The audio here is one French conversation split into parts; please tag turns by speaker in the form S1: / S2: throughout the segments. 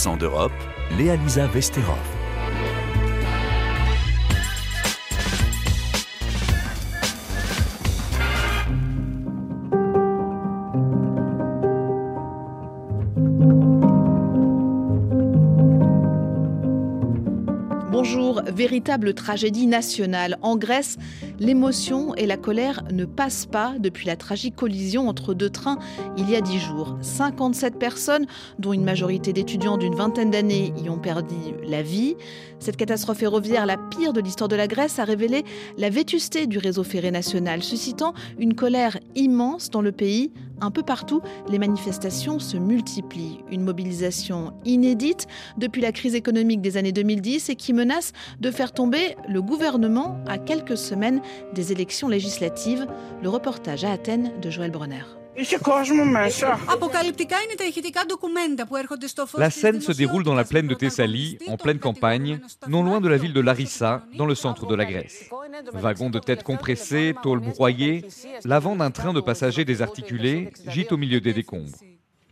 S1: accent d'Europe, Léa Vesterov.
S2: Bonjour, véritable tragédie nationale. En Grèce, l'émotion et la colère ne passent pas depuis la tragique collision entre deux trains il y a dix jours. 57 personnes, dont une majorité d'étudiants d'une vingtaine d'années, y ont perdu la vie. Cette catastrophe ferroviaire, la pire de l'histoire de la Grèce, a révélé la vétusté du réseau ferré national, suscitant une colère immense dans le pays. Un peu partout, les manifestations se multiplient. Une mobilisation inédite depuis la crise économique des années 2010 et qui menace de faire tomber le gouvernement à quelques semaines des élections législatives. Le reportage à Athènes de Joël Bronner.
S3: La scène se déroule dans la plaine de Thessalie, en pleine campagne, non loin de la ville de Larissa, dans le centre de la Grèce. Wagons de tête compressés, tôles broyées, l'avant d'un train de passagers désarticulé gîte au milieu des décombres.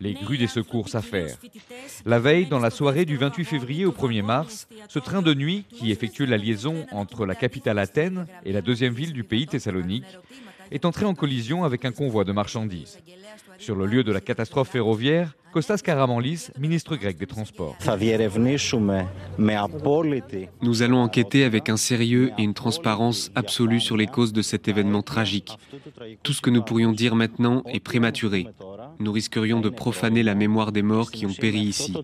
S3: Les grues des secours s'affairent. La veille, dans la soirée du 28 février au 1er mars, ce train de nuit, qui effectue la liaison entre la capitale Athènes et la deuxième ville du pays, Thessalonique, est entré en collision avec un convoi de marchandises. Sur le lieu de la catastrophe ferroviaire, Kostas Karamanlis, ministre grec des Transports.
S4: Nous allons enquêter avec un sérieux et une transparence absolue sur les causes de cet événement tragique. Tout ce que nous pourrions dire maintenant est prématuré. Nous risquerions de profaner la mémoire des morts qui ont péri ici.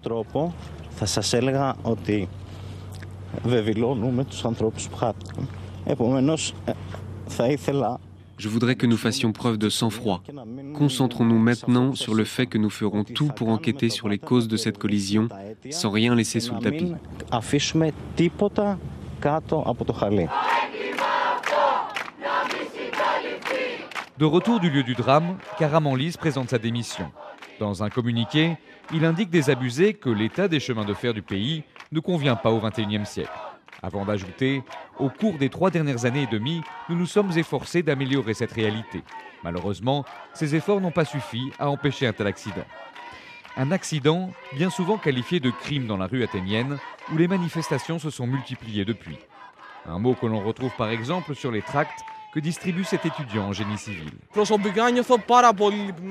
S4: Je voudrais que nous fassions preuve de sang-froid. Concentrons-nous maintenant sur le fait que nous ferons tout pour enquêter sur les causes de cette collision sans rien laisser sous le tapis.
S3: De retour du lieu du drame, Karamanlis présente sa démission. Dans un communiqué, il indique désabusé que l'état des chemins de fer du pays ne convient pas au XXIe siècle. Avant d'ajouter, au cours des trois dernières années et demie, nous nous sommes efforcés d'améliorer cette réalité. Malheureusement, ces efforts n'ont pas suffi à empêcher un tel accident. Un accident bien souvent qualifié de crime dans la rue athénienne, où les manifestations se sont multipliées depuis. Un mot que l'on retrouve par exemple sur les tracts que distribue cet étudiant en génie civil.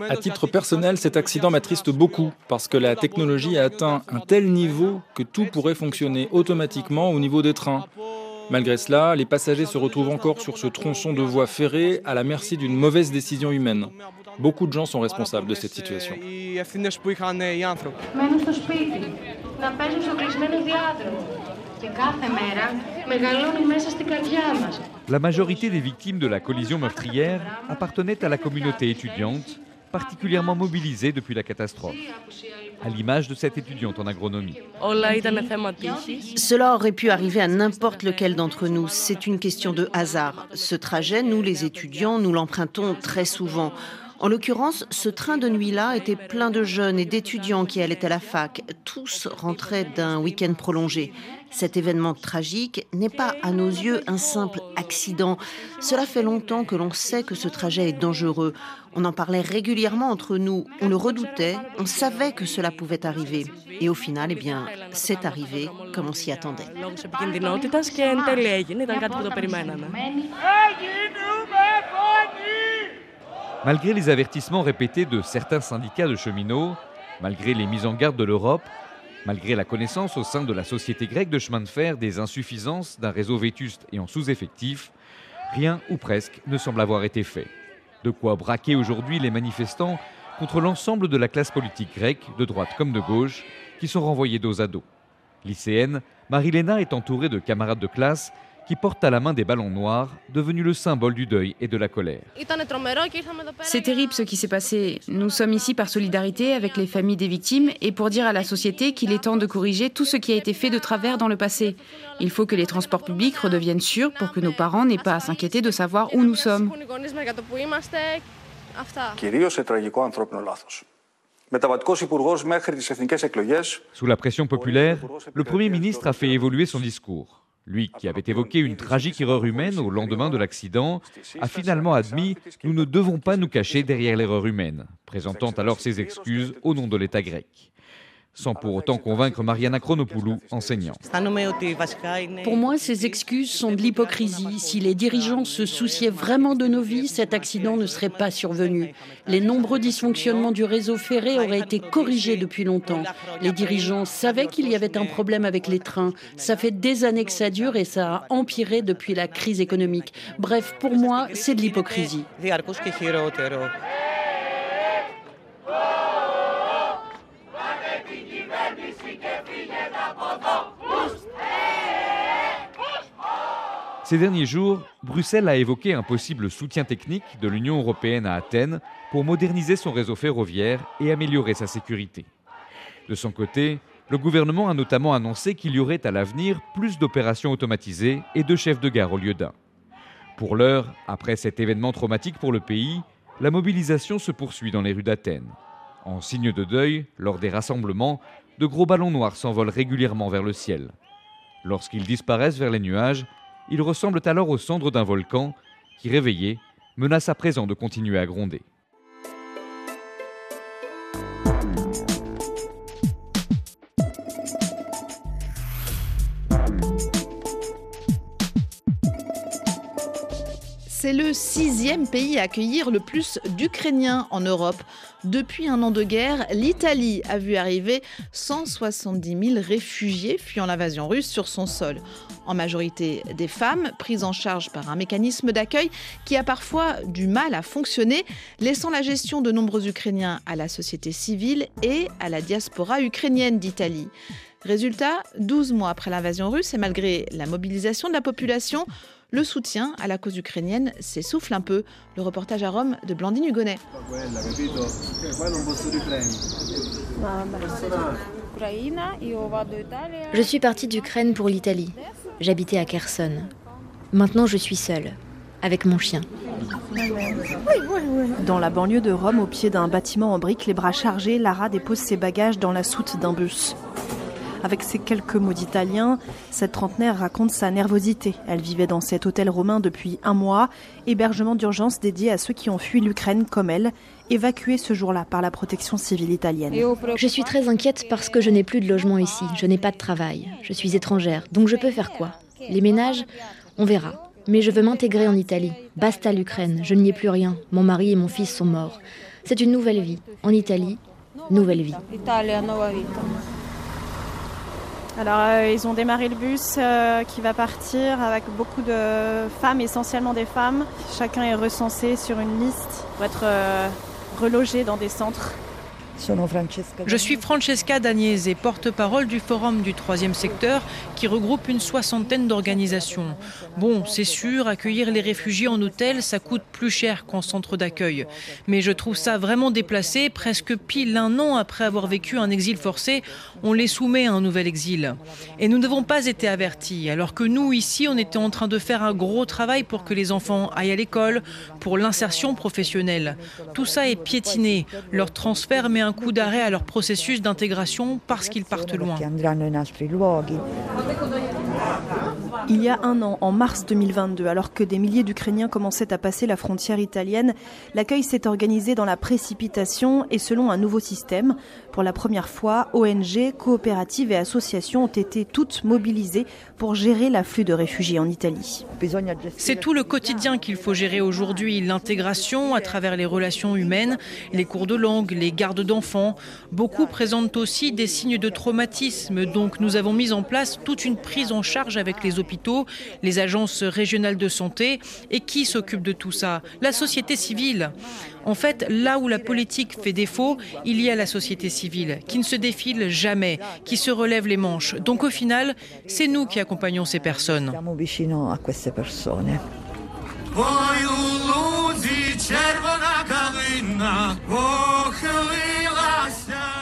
S5: À titre personnel, cet accident m'attriste beaucoup parce que la technologie a atteint un tel niveau que tout pourrait fonctionner automatiquement au niveau des trains. Malgré cela, les passagers se retrouvent encore sur ce tronçon de voie ferrée à la merci d'une mauvaise décision humaine. Beaucoup de gens sont responsables de cette situation.
S3: La majorité des victimes de la collision meurtrière appartenaient à la communauté étudiante, particulièrement mobilisée depuis la catastrophe, à l'image de cette étudiante en agronomie.
S6: Cela aurait pu arriver à n'importe lequel d'entre nous. C'est une question de hasard. Ce trajet, nous les étudiants, nous l'empruntons très souvent. En l'occurrence, ce train de nuit-là était plein de jeunes et d'étudiants qui allaient à la fac. Tous rentraient d'un week-end prolongé. Cet événement tragique n'est pas à nos yeux un simple accident. Cela fait longtemps que l'on sait que ce trajet est dangereux. On en parlait régulièrement entre nous, on le redoutait, on savait que cela pouvait arriver. Et au final, eh bien, c'est arrivé comme on s'y attendait.
S3: Malgré les avertissements répétés de certains syndicats de cheminots, malgré les mises en garde de l'Europe, malgré la connaissance au sein de la société grecque de chemin de fer des insuffisances d'un réseau vétuste et en sous-effectif, rien ou presque ne semble avoir été fait. De quoi braquer aujourd'hui les manifestants contre l'ensemble de la classe politique grecque, de droite comme de gauche, qui sont renvoyés dos à dos. Lycéenne, Marilena est entourée de camarades de classe qui porte à la main des ballons noirs, devenus le symbole du deuil et de la colère.
S7: C'est terrible ce qui s'est passé. Nous sommes ici par solidarité avec les familles des victimes et pour dire à la société qu'il est temps de corriger tout ce qui a été fait de travers dans le passé. Il faut que les transports publics redeviennent sûrs pour que nos parents n'aient pas à s'inquiéter de savoir où nous sommes.
S3: Sous la pression populaire, le Premier ministre a fait évoluer son discours. Lui, qui avait évoqué une tragique erreur humaine au lendemain de l'accident, a finalement admis Nous ne devons pas nous cacher derrière l'erreur humaine, présentant alors ses excuses au nom de l'État grec. Sans pour autant convaincre Mariana Chronopoulou, enseignant.
S8: Pour moi, ces excuses sont de l'hypocrisie. Si les dirigeants se souciaient vraiment de nos vies, cet accident ne serait pas survenu. Les nombreux dysfonctionnements du réseau ferré auraient été corrigés depuis longtemps. Les dirigeants savaient qu'il y avait un problème avec les trains. Ça fait des années que ça dure et ça a empiré depuis la crise économique. Bref, pour moi, c'est de l'hypocrisie.
S3: Ces derniers jours, Bruxelles a évoqué un possible soutien technique de l'Union européenne à Athènes pour moderniser son réseau ferroviaire et améliorer sa sécurité. De son côté, le gouvernement a notamment annoncé qu'il y aurait à l'avenir plus d'opérations automatisées et de chefs de gare au lieu d'un. Pour l'heure, après cet événement traumatique pour le pays, la mobilisation se poursuit dans les rues d'Athènes. En signe de deuil, lors des rassemblements, de gros ballons noirs s'envolent régulièrement vers le ciel. Lorsqu'ils disparaissent vers les nuages, ils ressemblent alors aux cendres d'un volcan qui, réveillé, menace à présent de continuer à gronder.
S2: C'est le sixième pays à accueillir le plus d'Ukrainiens en Europe. Depuis un an de guerre, l'Italie a vu arriver 170 000 réfugiés fuyant l'invasion russe sur son sol. En majorité des femmes, prises en charge par un mécanisme d'accueil qui a parfois du mal à fonctionner, laissant la gestion de nombreux Ukrainiens à la société civile et à la diaspora ukrainienne d'Italie. Résultat, 12 mois après l'invasion russe et malgré la mobilisation de la population, le soutien à la cause ukrainienne s'essouffle un peu. Le reportage à Rome de Blandine Hugonnet.
S9: Je suis partie d'Ukraine pour l'Italie. J'habitais à Kherson. Maintenant, je suis seule, avec mon chien.
S10: Dans la banlieue de Rome, au pied d'un bâtiment en briques, les bras chargés, Lara dépose ses bagages dans la soute d'un bus. Avec ses quelques mots d'italien, cette trentenaire raconte sa nervosité. Elle vivait dans cet hôtel romain depuis un mois, hébergement d'urgence dédié à ceux qui ont fui l'Ukraine comme elle, évacués ce jour-là par la protection civile italienne.
S9: Je suis très inquiète parce que je n'ai plus de logement ici, je n'ai pas de travail, je suis étrangère, donc je peux faire quoi? Les ménages? On verra. Mais je veux m'intégrer en Italie. Basta l'Ukraine, je n'y ai plus rien. Mon mari et mon fils sont morts. C'est une nouvelle vie. En Italie, nouvelle vie.
S10: Alors euh, ils ont démarré le bus euh, qui va partir avec beaucoup de femmes, essentiellement des femmes. Chacun est recensé sur une liste pour être euh, relogé dans des centres
S11: je suis Francesca Dagnese, porte-parole du Forum du troisième secteur qui regroupe une soixantaine d'organisations. Bon, c'est sûr, accueillir les réfugiés en hôtel, ça coûte plus cher qu'en centre d'accueil. Mais je trouve ça vraiment déplacé. Presque pile un an après avoir vécu un exil forcé, on les soumet à un nouvel exil. Et nous n'avons pas été avertis, alors que nous, ici, on était en train de faire un gros travail pour que les enfants aillent à l'école, pour l'insertion professionnelle. Tout ça est piétiné. Leur transfert met un coup d'arrêt à leur processus d'intégration parce qu'ils partent loin.
S10: Il y a un an, en mars 2022, alors que des milliers d'Ukrainiens commençaient à passer la frontière italienne, l'accueil s'est organisé dans la précipitation et selon un nouveau système. Pour la première fois, ONG, coopératives et associations ont été toutes mobilisées pour gérer l'afflux de réfugiés en Italie.
S11: C'est tout le quotidien qu'il faut gérer aujourd'hui, l'intégration à travers les relations humaines, les cours de langue, les gardes d'enfants. Beaucoup présentent aussi des signes de traumatisme, donc nous avons mis en place toute une prise en charge avec les hôpitaux, les agences régionales de santé. Et qui s'occupe de tout ça? La société civile. En fait, là où la politique fait défaut, il y a la société civile qui ne se défile jamais, qui se relève les manches. Donc au final, c'est nous qui accompagnons ces personnes.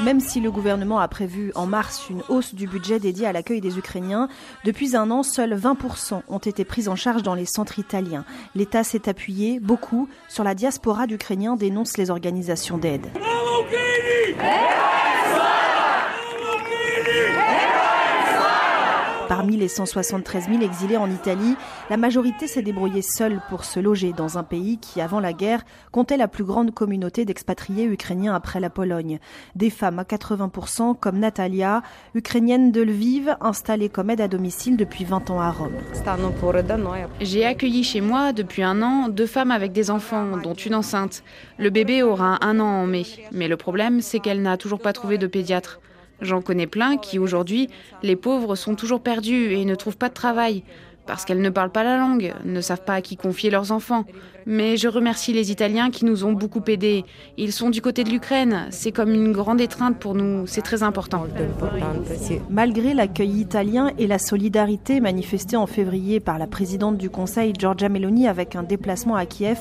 S10: Même si le gouvernement a prévu en mars une hausse du budget dédié à l'accueil des Ukrainiens, depuis un an, seuls 20% ont été pris en charge dans les centres italiens. L'État s'est appuyé beaucoup sur la diaspora d'Ukrainiens, dénoncent les organisations d'aide. Parmi les 173 000 exilés en Italie, la majorité s'est débrouillée seule pour se loger dans un pays qui, avant la guerre, comptait la plus grande communauté d'expatriés ukrainiens après la Pologne. Des femmes à 80% comme Natalia, ukrainienne de Lviv, installée comme aide à domicile depuis 20 ans à Rome.
S7: J'ai accueilli chez moi depuis un an deux femmes avec des enfants, dont une enceinte. Le bébé aura un an en mai, mais le problème c'est qu'elle n'a toujours pas trouvé de pédiatre. J'en connais plein qui aujourd'hui, les pauvres sont toujours perdus et ne trouvent pas de travail parce qu'elles ne parlent pas la langue, ne savent pas à qui confier leurs enfants. Mais je remercie les Italiens qui nous ont beaucoup aidés. Ils sont du côté de l'Ukraine. C'est comme une grande étreinte pour nous. C'est très important.
S10: Malgré l'accueil italien et la solidarité manifestée en février par la présidente du Conseil, Giorgia Meloni, avec un déplacement à Kiev,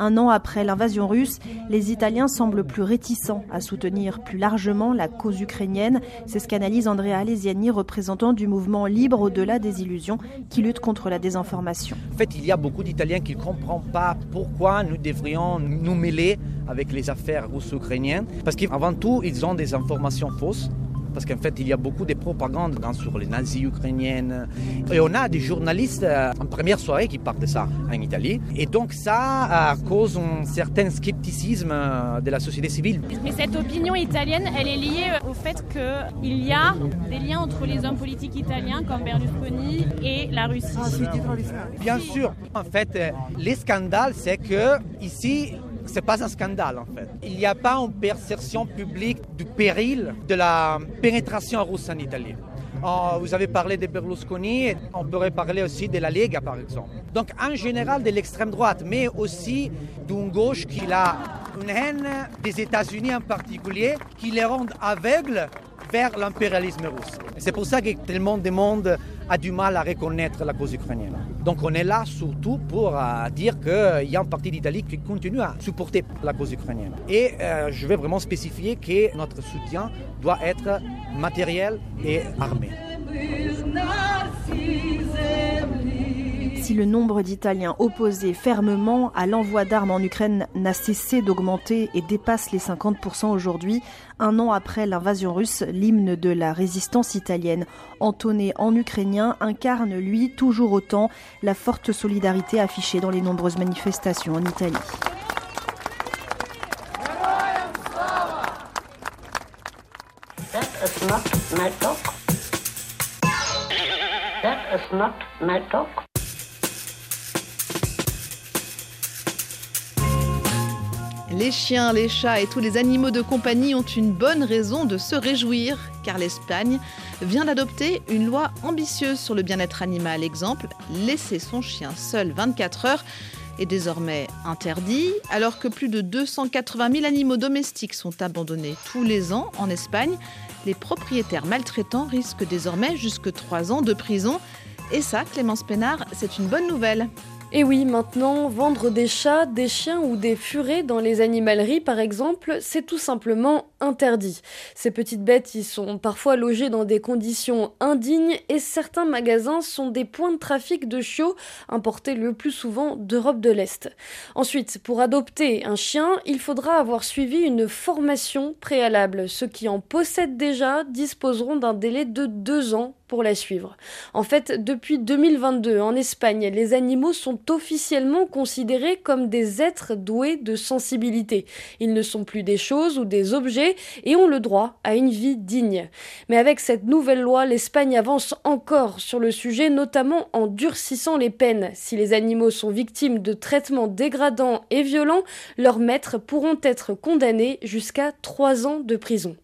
S10: un an après l'invasion russe, les Italiens semblent plus réticents à soutenir plus largement la cause ukrainienne. C'est ce qu'analyse Andrea Alesiani, représentant du mouvement Libre au-delà des illusions, qui lutte contre la désinformation.
S12: En fait, il y a beaucoup d'Italiens qui ne comprennent pas pourquoi nous devrions nous mêler avec les affaires russo-ukrainiennes. Parce qu'avant tout, ils ont des informations fausses parce qu'en fait, il y a beaucoup de propagande sur les nazis ukrainiennes. Et on a des journalistes euh, en première soirée qui parlent de ça en Italie. Et donc ça cause un certain scepticisme euh, de la société civile.
S13: Mais cette opinion italienne, elle est liée au fait qu'il y a des liens entre les hommes politiques italiens comme Berlusconi et la Russie.
S12: Bien sûr. En fait, euh, les scandales, c'est que ici, c'est pas un scandale en fait. Il n'y a pas une perception publique du péril de la pénétration russe en Italie. Oh, vous avez parlé de Berlusconi, on pourrait parler aussi de la Lega par exemple. Donc en général de l'extrême droite, mais aussi d'une gauche qui a une haine des États-Unis en particulier, qui les rend aveugles vers l'impérialisme russe. C'est pour ça que tellement de monde a du mal à reconnaître la cause ukrainienne. Donc on est là surtout pour euh, dire qu'il y a une partie d'Italie qui continue à supporter la cause ukrainienne. Et euh, je vais vraiment spécifier que notre soutien doit être matériel et armé.
S10: Si le nombre d'Italiens opposés fermement à l'envoi d'armes en Ukraine n'a cessé d'augmenter et dépasse les 50% aujourd'hui, un an après l'invasion russe, l'hymne de la résistance italienne, entonné en ukrainien, incarne lui toujours autant la forte solidarité affichée dans les nombreuses manifestations en Italie.
S2: Les chiens, les chats et tous les animaux de compagnie ont une bonne raison de se réjouir, car l'Espagne vient d'adopter une loi ambitieuse sur le bien-être animal. Exemple, laisser son chien seul 24 heures est désormais interdit, alors que plus de 280 000 animaux domestiques sont abandonnés tous les ans en Espagne. Les propriétaires maltraitants risquent désormais jusque 3 ans de prison. Et ça, Clémence Pénard, c'est une bonne nouvelle.
S14: Et oui, maintenant, vendre des chats, des chiens ou des furets dans les animaleries, par exemple, c'est tout simplement interdit. Ces petites bêtes y sont parfois logées dans des conditions indignes et certains magasins sont des points de trafic de chiots importés le plus souvent d'Europe de l'Est. Ensuite, pour adopter un chien, il faudra avoir suivi une formation préalable. Ceux qui en possèdent déjà disposeront d'un délai de deux ans pour la suivre. En fait, depuis 2022, en Espagne, les animaux sont officiellement considérés comme des êtres doués de sensibilité. Ils ne sont plus des choses ou des objets et ont le droit à une vie digne. Mais avec cette nouvelle loi, l'Espagne avance encore sur le sujet, notamment en durcissant les peines. Si les animaux sont victimes de traitements dégradants et violents, leurs maîtres pourront être condamnés jusqu'à trois ans de prison.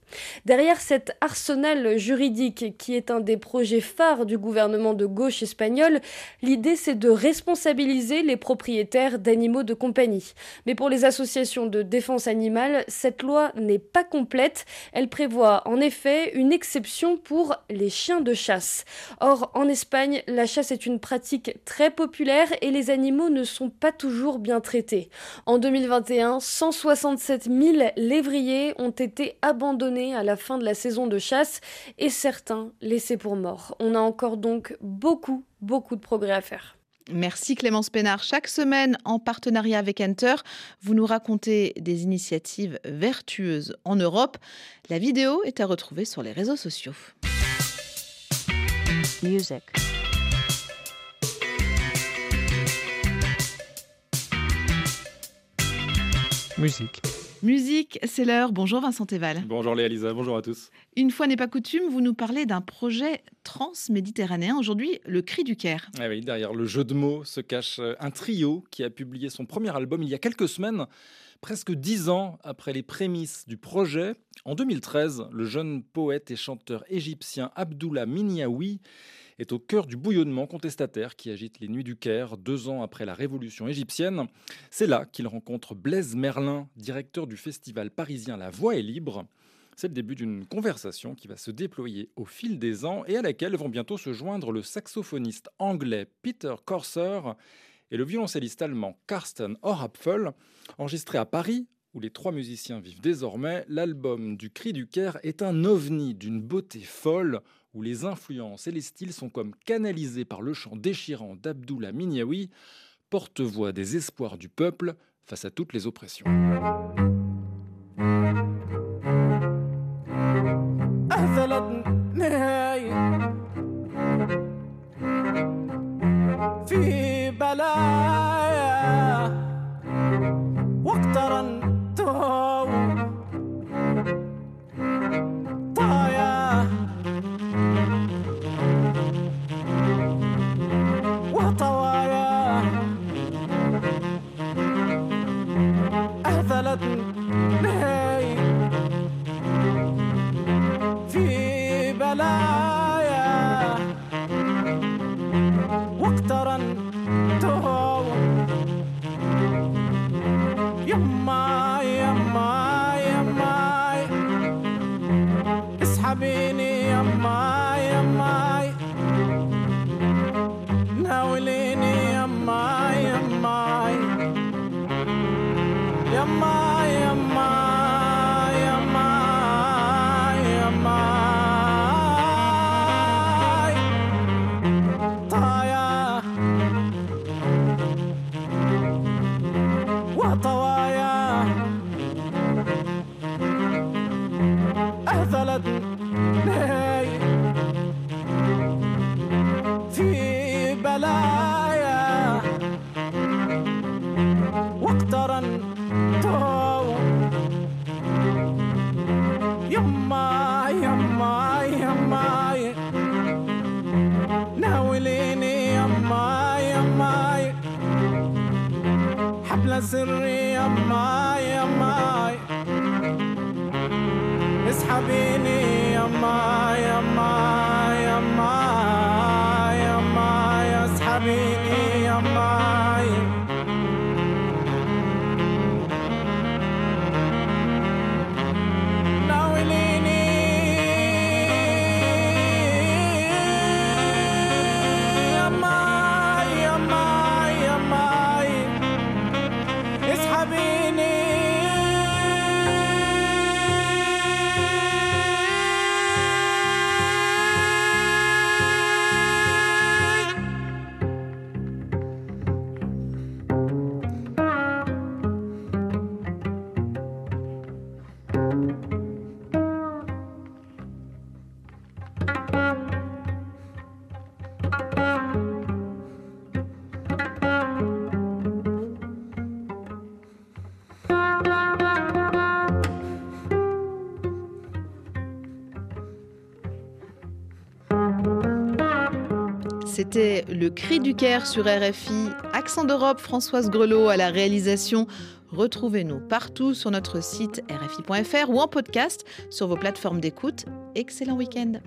S14: Derrière cet arsenal juridique qui est un des projets phares du gouvernement de gauche espagnol, l'idée c'est de responsabiliser les propriétaires d'animaux de compagnie. Mais pour les associations de défense animale, cette loi n'est pas complète. Elle prévoit en effet une exception pour les chiens de chasse. Or, en Espagne, la chasse est une pratique très populaire et les animaux ne sont pas toujours bien traités. En 2021, 167 000 lévriers ont été abandonnés à la fin de la saison de chasse et certains laissés pour morts. On a encore donc beaucoup, beaucoup de progrès à faire.
S2: Merci Clémence Pénard. Chaque semaine, en partenariat avec Enter, vous nous racontez des initiatives vertueuses en Europe. La vidéo est à retrouver sur les réseaux sociaux.
S15: Music.
S16: Musique.
S2: Musique, c'est l'heure. Bonjour Vincent Teval.
S5: Bonjour Léa Lisa, bonjour à tous.
S2: Une fois n'est pas coutume, vous nous parlez d'un projet transméditerranéen. Aujourd'hui, le Cri du Caire.
S5: Ah oui, derrière le jeu de mots se cache euh, un trio qui a publié son premier album il y a quelques semaines, presque dix ans après les prémices du projet. En 2013, le jeune poète et chanteur égyptien Abdullah Minyawi est au cœur du bouillonnement contestataire qui agite les nuits du Caire deux ans après la révolution égyptienne. C'est là qu'il rencontre Blaise Merlin, directeur du festival parisien La Voix est libre. C'est le début d'une conversation qui va se déployer au fil des ans et à laquelle vont bientôt se joindre le saxophoniste anglais Peter Corser et le violoncelliste allemand Karsten Orapfel. Enregistré à Paris, où les trois musiciens vivent désormais, l'album du Cri du Caire est un ovni d'une beauté folle où les influences et les styles sont comme canalisés par le chant déchirant d'Abdullah Minyawi, porte-voix des espoirs du peuple face à toutes les oppressions.
S17: سري يما يما اسحبيني يما يما
S2: C'était le cri du Caire sur RFI. Accent d'Europe, Françoise Grelot à la réalisation. Retrouvez-nous partout sur notre site rfi.fr ou en podcast sur vos plateformes d'écoute. Excellent week-end.